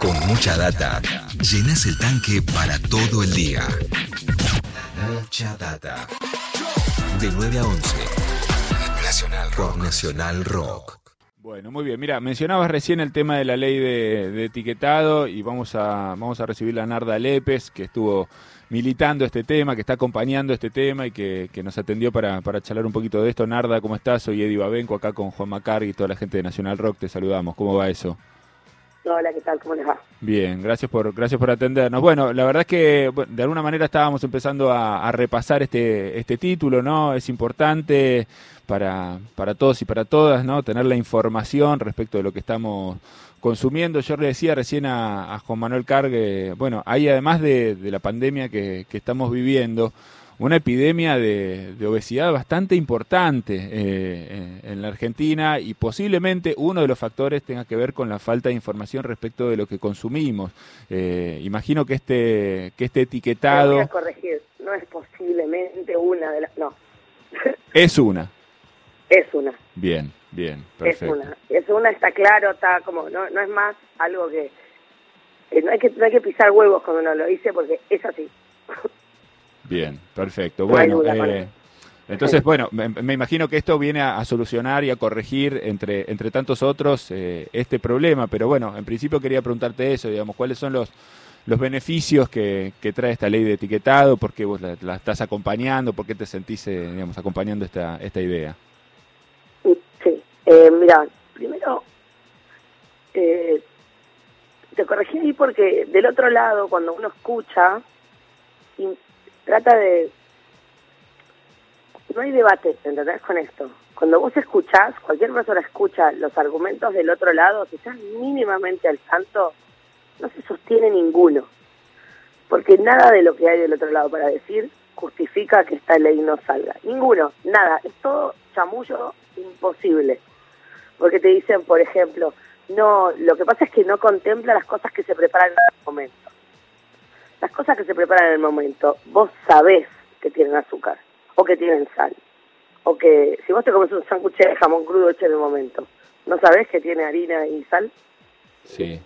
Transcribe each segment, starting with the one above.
Con mucha data, llenas el tanque para todo el día. Mucha data. De 9 a 11. Nacional Rock. Nacional Rock. Bueno, muy bien. Mira, mencionabas recién el tema de la ley de, etiquetado y vamos a, vamos a recibir a Narda Lepes, que estuvo militando este tema, que está acompañando este tema y que, nos atendió para, charlar un poquito de esto. Narda, ¿cómo estás? Soy Eddie Babenco, acá con Juan Macar y toda la gente de Nacional Rock. Te saludamos. ¿Cómo va eso? Hola, ¿qué tal? ¿Cómo les va? Bien, gracias por, gracias por atendernos. Bueno, la verdad es que de alguna manera estábamos empezando a, repasar este, este título, ¿no? Es importante para, para todos y para todas, ¿no? Tener la información respecto de lo que estamos consumiendo. Yo le decía recién a, Juan Manuel Cargue, bueno, hay además de, la pandemia que estamos viviendo, una epidemia de, obesidad bastante importante eh, en la Argentina y posiblemente uno de los factores tenga que ver con la falta de información respecto de lo que consumimos. Eh, imagino que este, que este etiquetado... voy a corregir, no es posiblemente una de las... No. Es una. Es una. Bien, bien, perfecto. Es una, es una, está claro, está como, no, no es más algo que... no, hay que no hay que pisar huevos cuando uno lo dice porque es así. Bien, perfecto. Bueno, eh, entonces, bueno, me, imagino que esto viene a, solucionar y a corregir, entre, entre tantos otros, eh, este problema. Pero bueno, en principio quería preguntarte eso, digamos, ¿cuáles son los, los beneficios que, que trae esta ley de etiquetado? ¿Por qué vos la, estás acompañando? ¿Por qué te sentís, eh, digamos, acompañando esta, esta idea? Sí, eh, mira, primero te corregí ahí porque del otro lado, cuando uno escucha, trata de... No hay debate, ¿entendés? Con esto. Cuando vos escuchás, cualquier persona escucha los argumentos del otro lado, si estás mínimamente al santo, no se sostiene ninguno. Porque nada de lo que hay del otro lado para decir justifica que esta ley no salga. Ninguno, nada. Es todo chamullo imposible. Porque te dicen, por ejemplo, no, lo que pasa es que no contempla las cosas que se preparan en el momento las cosas que se preparan en el momento, vos sabés que tienen azúcar o que tienen sal. O que si vos te comes un sándwich de jamón crudo hecho en el momento, ¿no sabés que tiene harina y sal? Sí.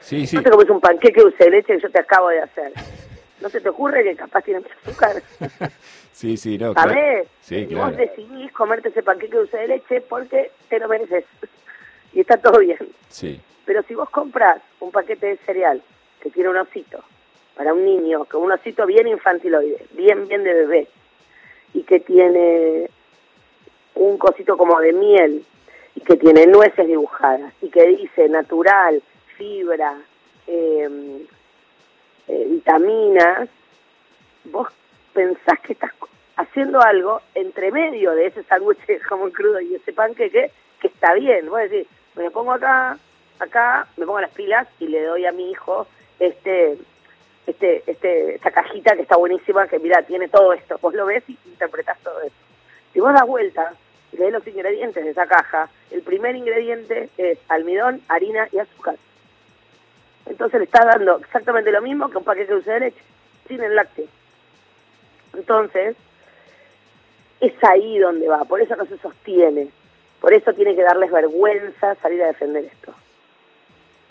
Sí, sí. No te comes un panqueque dulce de leche que yo te acabo de hacer. ¿No se te ocurre que capaz tiene mucho azúcar? sí, sí, no. ¿Sabés? Sí, y vos decidís comerte ese panqueque dulce de leche porque te lo mereces. y está todo bien. Sí. Pero si vos compras un paquete de cereal que tiene un osito, para un niño, con un osito bien infantiloide, bien, bien de bebé, y que tiene un cosito como de miel, y que tiene nueces dibujadas, y que dice natural, fibra, em, eh, vitaminas, vos pensás que estás haciendo algo entre medio de ese sándwich de jamón crudo y ese panqueque que está bien. Vos decís, me pongo acá, acá, me pongo las pilas y le doy a mi hijo este este, este, esta cajita que está buenísima, que mira, tiene todo esto. Vos lo ves y interpretás todo eso. Si vos das vuelta y lees los ingredientes de esa caja, el primer ingrediente es almidón, harina y azúcar. Entonces le estás dando exactamente lo mismo que un paquete de dulce de leche, sin el lácteo. Entonces, es ahí donde va, por eso no se sostiene. Por eso tiene que darles vergüenza salir a defender esto.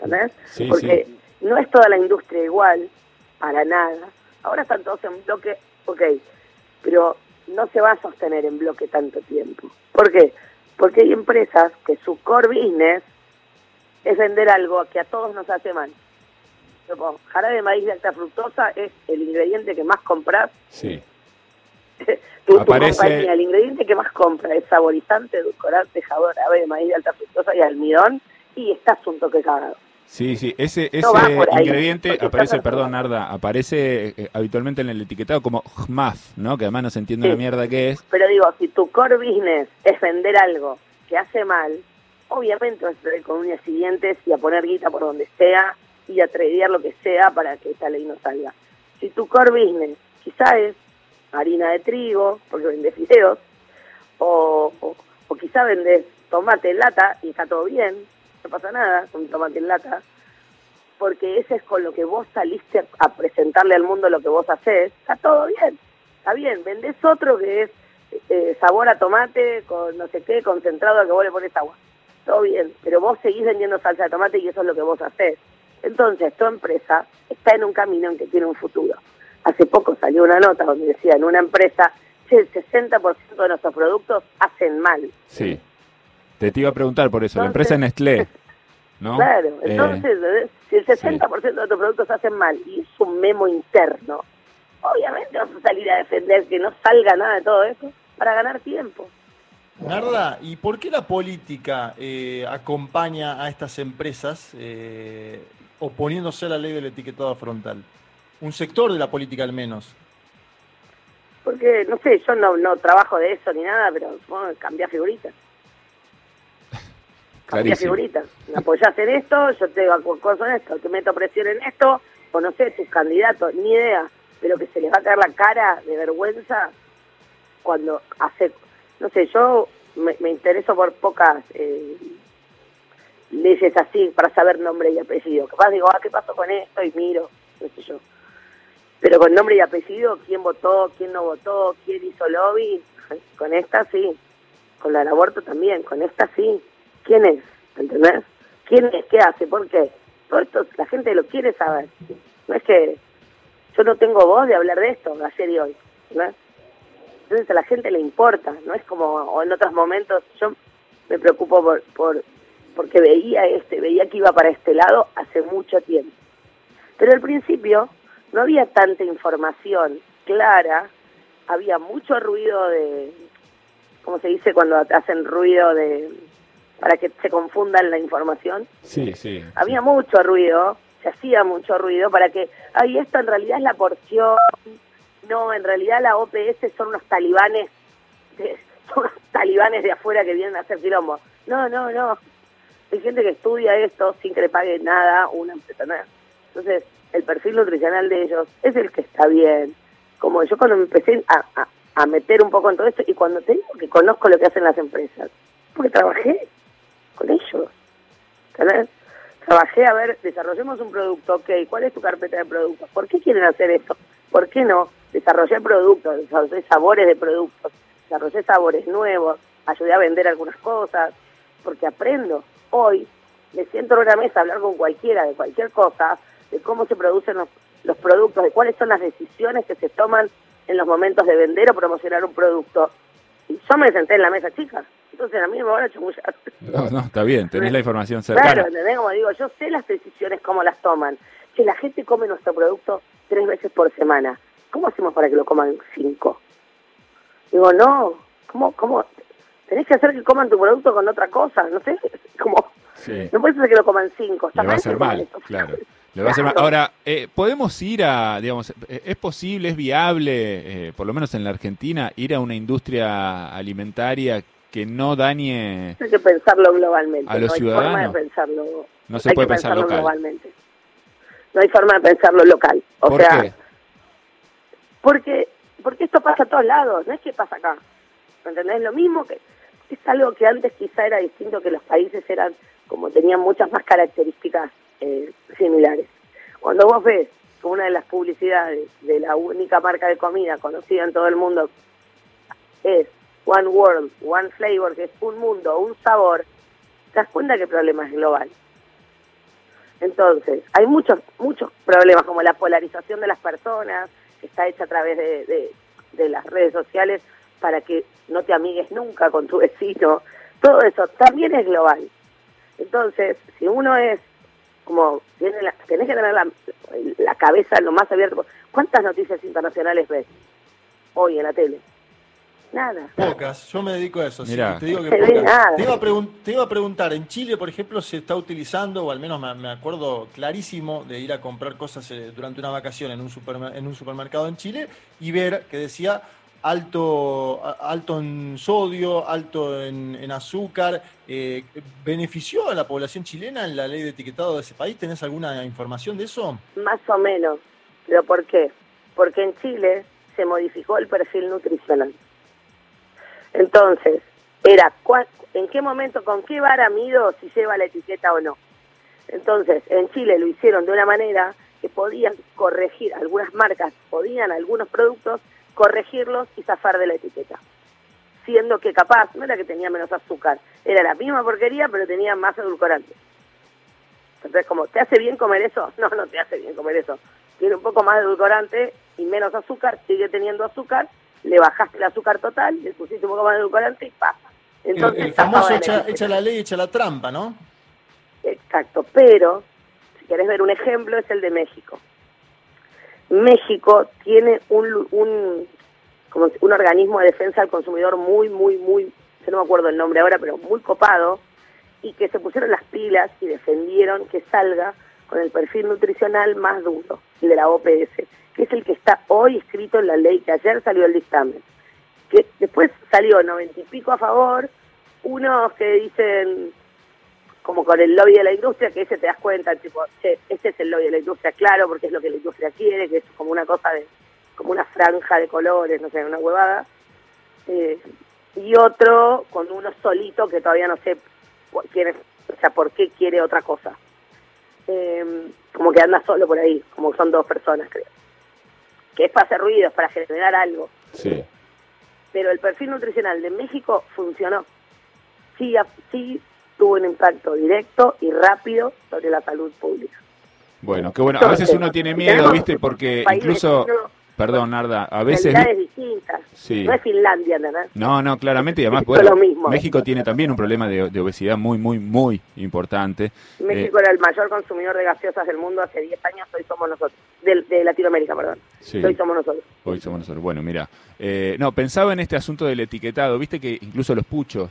¿Entendés? Porque no es toda la industria igual, para nada. Ahora están todos en bloque, ok, pero no se va a sostener en bloque tanto tiempo. ¿Por qué? Porque hay empresas que su core business es vender algo que a todos nos hace mal. Como jarabe de maíz de alta fructosa es el ingrediente que más compras. Sí. tu, compañía, el ingrediente que más compra es saborizante, edulcorante, jarabe de maíz de alta fructosa y almidón y está un toque cagado. Sí, sí, ese, ese ingrediente aparece, perdón Narda, aparece eh, habitualmente en el etiquetado como HMAF, ¿no? Que además no se entiende la mierda que es. Pero digo, si tu core business es vender algo que hace mal, obviamente vas a con uñas siguientes y a poner guita por donde sea y a tradear lo que sea para que esta ley no salga. Si tu core business quizá es harina de trigo, porque vendes fideos, o, o, o quizá vendes tomate en lata y está todo bien, no pasa nada con tomate en lata, porque ese es con lo que vos saliste a presentarle al mundo lo que vos haces, está todo bien, está bien, vendés otro que es eh, sabor a tomate con no sé qué, concentrado a que vos le pones agua, todo bien, pero vos seguís vendiendo salsa de tomate y eso es lo que vos haces. Entonces, tu empresa está en un camino en que tiene un futuro. Hace poco salió una nota donde decía en una empresa, que el 60% de nuestros productos hacen mal. Sí. Te, te iba a preguntar por eso, la empresa es Nestlé. ¿no? Claro, Eh, entonces, ¿eh? si el 60% de tus productos hacen mal y es un memo interno, obviamente vas a salir a defender que no salga nada de todo eso para ganar tiempo. Narda, ¿y por qué la política eh, acompaña a estas empresas eh, oponiéndose a la ley del etiquetado frontal? Un sector de la política al menos. Porque, no sé, yo no, no trabajo de eso ni nada, pero supongo que cambia figuritas. Clarísimo. figuritas. Me apoyás en esto, yo te cosas en esto, te meto presión en esto, o no sé, tus candidatos, ni idea, pero que se les va a caer la cara de vergüenza cuando hace, no sé, yo me, me intereso por pocas eh, leyes así para saber nombre y apellido. Capaz digo, ah, ¿qué pasó con esto? Y miro, no sé yo. Pero con nombre y apellido, quién votó, quién no votó, quién hizo lobby, con esta sí. Con la del aborto también, con esta sí. ¿Quién es? ¿Entendés? ¿Quién es? ¿Qué hace? ¿Por qué? Todo esto la gente lo quiere saber. No es que yo no tengo voz de hablar de esto ayer y hoy. ¿entendés? Entonces a la gente le importa, no es como o en otros momentos yo me preocupo por, por porque veía este, veía que iba para este lado hace mucho tiempo. Pero al principio no había tanta información clara, había mucho ruido de, ¿cómo se dice cuando hacen ruido de, para que se confundan la información? Sí, sí. Había mucho ruido, se hacía mucho ruido para que, ay, esto en realidad es la porción, no, en realidad la OPS son unos talibanes, de- son unos talibanes de afuera que vienen a hacer quilombo. No, no, no. Hay gente que estudia esto sin que le pague nada una empresa. nada. Entonces, el perfil nutricional de ellos es el que está bien. Como yo cuando me empecé a, a, a meter un poco en todo esto, y cuando te digo que conozco lo que hacen las empresas, porque trabajé con ellos. ¿entendés? Trabajé a ver, desarrollemos un producto, ok, ¿cuál es tu carpeta de productos? ¿Por qué quieren hacer esto? ¿Por qué no? Desarrollé productos, desarrollé sabores de productos, desarrollé sabores nuevos, ayudé a vender algunas cosas, porque aprendo. Hoy me siento en una mesa a hablar con cualquiera de cualquier cosa, de cómo se producen los, los productos, de cuáles son las decisiones que se toman en los momentos de vender o promocionar un producto. Y yo me senté en la mesa chica, entonces a mí me van a chamullar. No, no, está bien, tenés la información Claro, cercana. ¿entendés? Como digo, yo sé las decisiones, cómo las toman. Que la gente come nuestro producto tres veces por semana. ¿Cómo hacemos para que lo coman cinco? Digo, no, ¿cómo, cómo? Tenés que hacer que coman tu producto con otra cosa, no sé, como, Sí. no puedes hacer que lo coman cinco. está Le va a hacer mal, esto. claro. Le va a hacer mal. Claro. Ahora, eh, ¿podemos ir a, digamos, eh, es posible, es viable, eh, por lo menos en la Argentina, ir a una industria alimentaria que no dañe, Hay que pensarlo globalmente. A los no hay ciudadanos. forma de pensarlo. no se hay puede que pensar pensarlo local? globalmente. No hay forma de pensarlo local. O ¿Por sea, qué? porque porque esto pasa a todos lados, no es que pasa acá. ¿Entendés? Lo mismo que es algo que antes quizá era distinto, que los países eran como tenían muchas más características eh, similares. Cuando vos ves que una de las publicidades de la única marca de comida conocida en todo el mundo es One World, One Flavor, que es un mundo, un sabor, te das cuenta que el problema es global. Entonces, hay muchos, muchos problemas como la polarización de las personas, que está hecha a través de, de, las redes sociales para que no te amigues nunca con tu vecino. Todo eso también es global. Entonces, si uno es como, tiene la- tenés que tener la, la cabeza lo más abierta. ¿Cuántas noticias internacionales ves hoy en la tele? Nada. Pocas, yo me dedico a eso. sí, Mirá. te digo que pocas. nada. Te iba, a pregun- te iba a preguntar, en Chile, por ejemplo, se está utilizando, o al menos me, me acuerdo clarísimo de ir a comprar cosas eh, durante una vacación en un, en un supermercado en Chile y ver que decía alto, alto en sodio, alto en, en azúcar. eh, ¿Benefició a la población chilena en la ley de etiquetado de ese país? ¿Tenés alguna información de eso? Más o menos. ¿Pero por qué? Porque en Chile se modificó el perfil nutricional. Entonces, era en qué momento, con qué vara mido si lleva la etiqueta o no. Entonces, en Chile lo hicieron de una manera que podían corregir, algunas marcas podían algunos productos corregirlos y zafar de la etiqueta. Siendo que capaz, no era que tenía menos azúcar, era la misma porquería, pero tenía más edulcorante. Entonces, como, ¿te hace bien comer eso? No, no te hace bien comer eso. Tiene un poco más de edulcorante y menos azúcar, sigue teniendo azúcar, le bajaste el azúcar total, le pusiste un poco más de edulcorante y pasa. Entonces, el, famoso echa, echa, la ley, echa la trampa, ¿no? Exacto, pero si querés ver un ejemplo es el de México. México tiene un, un, como un organismo de defensa del consumidor muy, muy, muy, yo no me acuerdo el nombre ahora, pero muy copado, y que se pusieron las pilas y defendieron que salga con el perfil nutricional más duro, el de la OPS, que es el que está hoy escrito en la ley, que ayer salió el dictamen. Que después salió noventa y pico a favor, unos que dicen, como con el lobby de la industria, que ese te das cuenta, tipo, che, este es el lobby de la industria, claro, porque es lo que la industria quiere, que es como una cosa de, como una franja de colores, no sé, una huevada. Eh, y otro con uno solito que todavía no sé quién o sea, por qué quiere otra cosa. Eh, como que anda solo por ahí, como son dos personas, creo. Que es para hacer ruidos, para generar algo. Sí. Pero el perfil nutricional de México funcionó. Sí, sí tuvo un impacto directo y rápido sobre la salud pública. Bueno, qué bueno. A veces uno tiene miedo, ¿viste? Porque incluso... Perdón, Narda, a veces... distintas. No es Finlandia, ¿verdad? No, no, claramente. Y además, bueno, México tiene también un problema de, obesidad muy, muy, muy importante. México era el mayor consumidor de gaseosas del mundo hace 10 años, hoy somos nosotros. De, Latinoamérica, perdón. Hoy somos nosotros. Hoy somos nosotros. Bueno, mira. Eh, no, pensaba en este asunto del etiquetado. Viste que incluso los puchos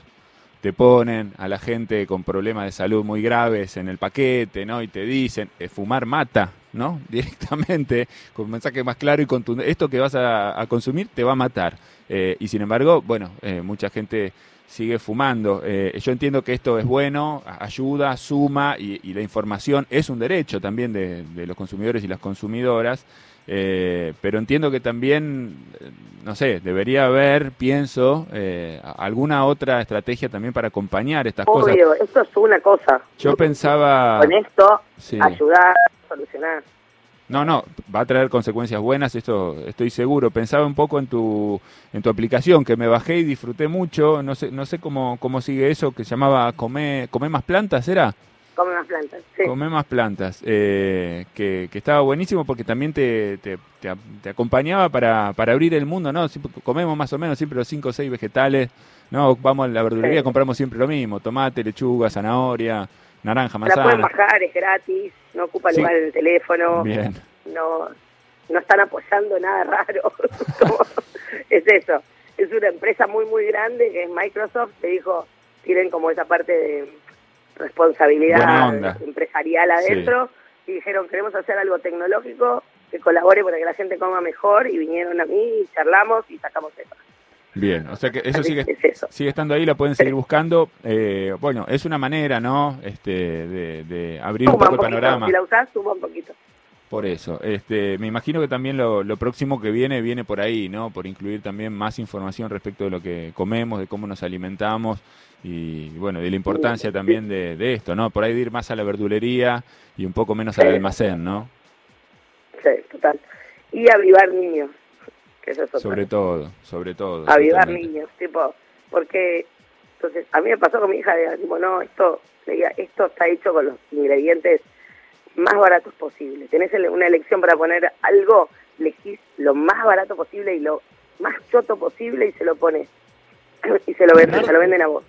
te ponen a la gente con problemas de salud muy graves en el paquete, ¿no? Y te dicen, eh, fumar mata, ¿no? Directamente, con un mensaje más claro y contundente. Esto que vas a, consumir te va a matar. Eh, y sin embargo, bueno, eh, mucha gente sigue fumando. yo entiendo que esto es bueno, ayuda, suma y, la información es un derecho también de, de los consumidores y las consumidoras. Eh, pero entiendo que también, no sé, debería haber, pienso, eh, alguna otra estrategia también para acompañar estas cosas. Obvio, esto es una cosa. Yo pensaba... Con esto, ayudar, solucionar. No, no, va a traer consecuencias buenas, esto estoy seguro. Pensaba un poco en tu en tu aplicación que me bajé y disfruté mucho. No sé no sé cómo cómo sigue eso que se llamaba Come come más plantas, ¿era? Come más plantas, sí. Come más plantas, eh, que, estaba buenísimo porque también te, te, acompañaba para, para, abrir el mundo, ¿no? comemos más o menos siempre los cinco o seis vegetales, ¿no? Vamos a la verdulería, compramos siempre lo mismo, tomate, lechuga, zanahoria, naranja, manzana. La pueden bajar, es gratis, no ocupa lugar en el teléfono. Bien. No, no están apoyando nada raro. es eso. Es una empresa muy, muy grande que es Microsoft, te dijo, tienen como esa parte de responsabilidad empresarial adentro y dijeron queremos hacer algo tecnológico que colabore para que la gente coma mejor y vinieron a mí y charlamos y sacamos eso. Bien, o sea que eso sigue, sigue estando ahí, la pueden seguir buscando. Eh, bueno, es una manera, ¿no? Este, de, abrir un poco el panorama. Si la usás, suma un poquito. Por eso, este, me imagino que también lo, lo, próximo que viene viene por ahí, ¿no? Por incluir también más información respecto de lo que comemos, de cómo nos alimentamos y bueno, de la importancia también de, esto, ¿no? Por ahí de ir más a la verdulería y un poco menos al almacén, ¿no? Sí, total. Y avivar niños, que eso es Sobre todo, sobre todo. Avivar niños, tipo, porque, entonces, a mí me pasó con mi hija, de, tipo, no, esto, esto está hecho con los ingredientes más baratos posible. Tenés una elección para poner algo, elegís lo más barato posible y lo más choto posible y se lo pones y se lo venden, se lo venden a vos.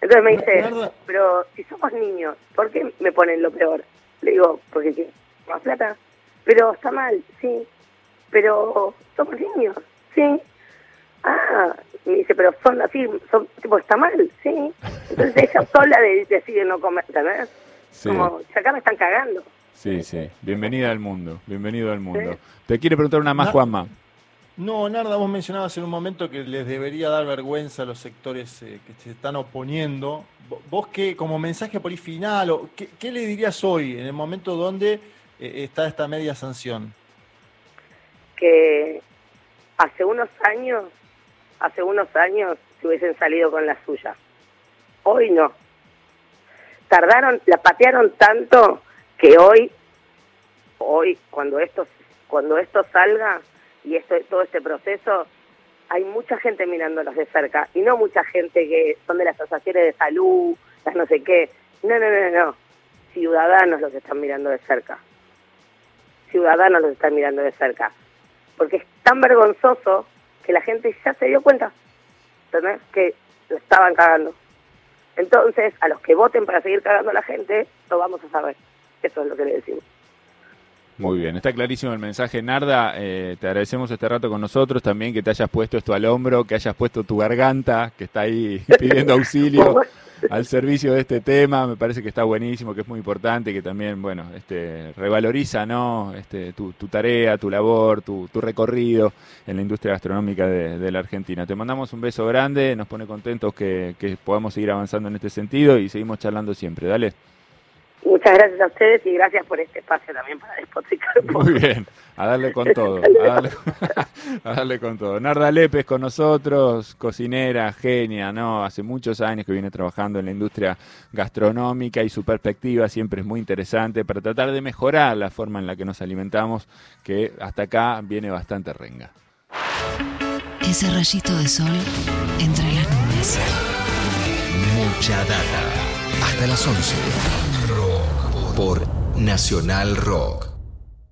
Entonces me dice, pero si somos niños, ¿por qué me ponen lo peor? Le digo, porque más plata. Pero está mal, sí. Pero somos niños, sí. Ah, me dice, pero son así, son, tipo, está mal, sí. Entonces ella sola decide no comer, ¿sabes? Como, acá me están cagando. Sí, sí. Bienvenida al mundo, bienvenido al mundo. Te quiere preguntar una más, Juanma. No, Narda, vos mencionabas en un momento que les debería dar vergüenza a los sectores eh, que se están oponiendo. ¿Vos qué, como mensaje por ahí final, o qué, le dirías hoy en el momento donde eh, está esta media sanción? Que hace unos años, hace unos años se hubiesen salido con la suya. Hoy no. Tardaron, la patearon tanto que hoy, hoy, cuando esto, cuando esto salga, y esto, todo este proceso, hay mucha gente mirándolos de cerca y no mucha gente que son de las asociaciones de salud, las no sé qué. No, no, no, no. ciudadanos los están mirando de cerca. Ciudadanos los están mirando de cerca. Porque es tan vergonzoso que la gente ya se dio cuenta, ¿entendés? Que lo estaban cagando. Entonces, a los que voten para seguir cagando a la gente, lo vamos a saber. Eso es lo que le decimos. Muy bien, está clarísimo el mensaje, Narda. Eh, te agradecemos este rato con nosotros también, que te hayas puesto esto al hombro, que hayas puesto tu garganta, que está ahí pidiendo auxilio al servicio de este tema. Me parece que está buenísimo, que es muy importante, que también, bueno, este, revaloriza ¿no? este, tu, tarea, tu labor, tu, recorrido en la industria gastronómica de, la Argentina. Te mandamos un beso grande, nos pone contentos que, que podamos seguir avanzando en este sentido y seguimos charlando siempre. Dale. Muchas gracias a ustedes y gracias por este espacio también para despotricar Muy bien, a darle con todo, a darle, con todo. Narda Lepes con nosotros, cocinera, genia, ¿no? Hace muchos años que viene trabajando en la industria gastronómica y su perspectiva siempre es muy interesante para tratar de mejorar la forma en la que nos alimentamos, que hasta acá viene bastante renga. Ese rayito de sol entre las nubes. Mucha data. Hasta las 11 por Nacional Rock.